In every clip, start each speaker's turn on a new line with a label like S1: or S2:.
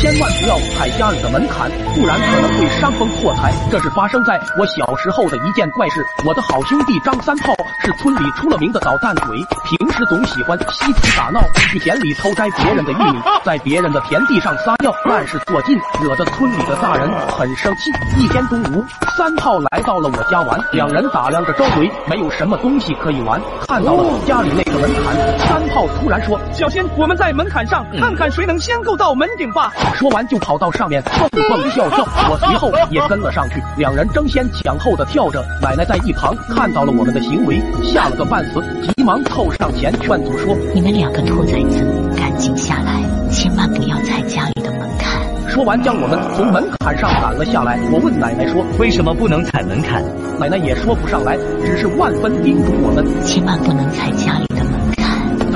S1: 千万不要踩家里的门槛，不然可能会伤风破财。这是发生在我小时候的一件怪事。我的好兄弟张三炮是村里出了名的捣蛋鬼，平时总喜欢嬉皮打闹，去田里偷摘别人的玉米，在别人的田地上撒尿，乱事做尽，惹得村里的大人很生气。一天中午，三炮来到了我家玩，两人打量着周围，没有什么东西可以玩，看到了家里那个门槛，三炮突然说：“
S2: 小心，我们在门槛上看看谁能先够到门顶吧。”
S1: 说完就跑到上面蹦蹦跳跳，我随后也跟了上去，两人争先抢后的跳着。奶奶在一旁看到了我们的行为，吓了个半死，急忙凑上前劝阻说：“
S3: 你们两个兔崽子，赶紧下来，千万不要踩家里的门槛。”
S1: 说完将我们从门槛上赶了下来。我问奶奶说：“
S4: 为什么不能踩门槛？”
S1: 奶奶也说不上来，只是万分叮嘱我们
S3: 千万不能踩。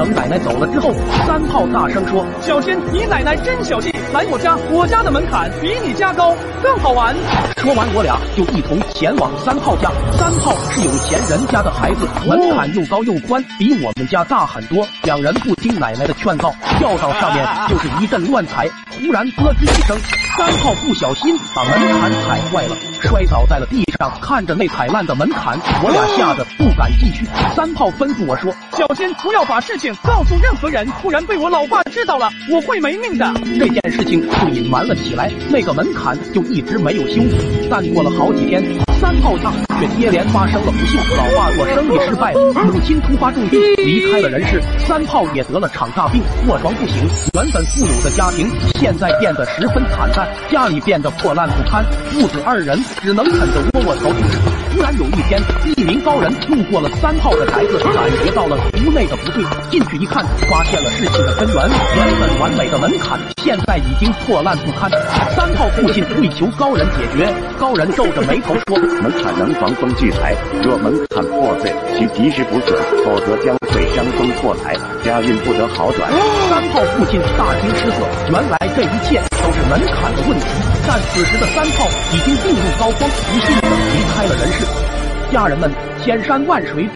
S1: 等奶奶走了之后，三炮大声说：“
S2: 小心，你奶奶真小心！来我家，我家的门槛比你家高，更好玩。”
S1: 说完，我俩就一同前往三炮家。三炮是有钱人家的孩子，门槛又高又宽，比我们家大很多。两人不听奶奶的劝告，跳到上面就是一阵乱踩。突然咯吱一声，三炮不小心把门槛踩坏了，摔倒在了地上。看着那踩烂的门槛，我俩吓得不敢继续。三炮吩咐我说：“
S2: 小心，不要把事情告诉任何人，不然被我老爸知道了，我会没命的。”
S1: 这件事情就隐瞒了起来，那个门槛就一直没有修复。但过了好几天，三炮家却接连发生了不幸，老爸做生意失败，母亲突发重病离开了人世，三炮也得了场大病，卧床不醒。原本富有的家庭现在变得十分惨淡，家里变得破烂不堪，父子二人只能啃着窝窝头。突然有一天，一名高人路过了三炮的宅子，感觉到了屋内的不对，进去一看，发现了事情的根源。原本完美的门槛，现在已经破烂不堪。三炮父亲跪求高人解决，高人皱着眉头说：“
S5: 门槛能防风聚财，若门槛破碎，需及时补损，否则将会伤风破财，家运不得好转。”
S1: 三炮父亲大惊失色，原来这一切都是门槛的问题。但此时的三炮已经病入膏肓，不幸的离开了人世。家人们，千山万水。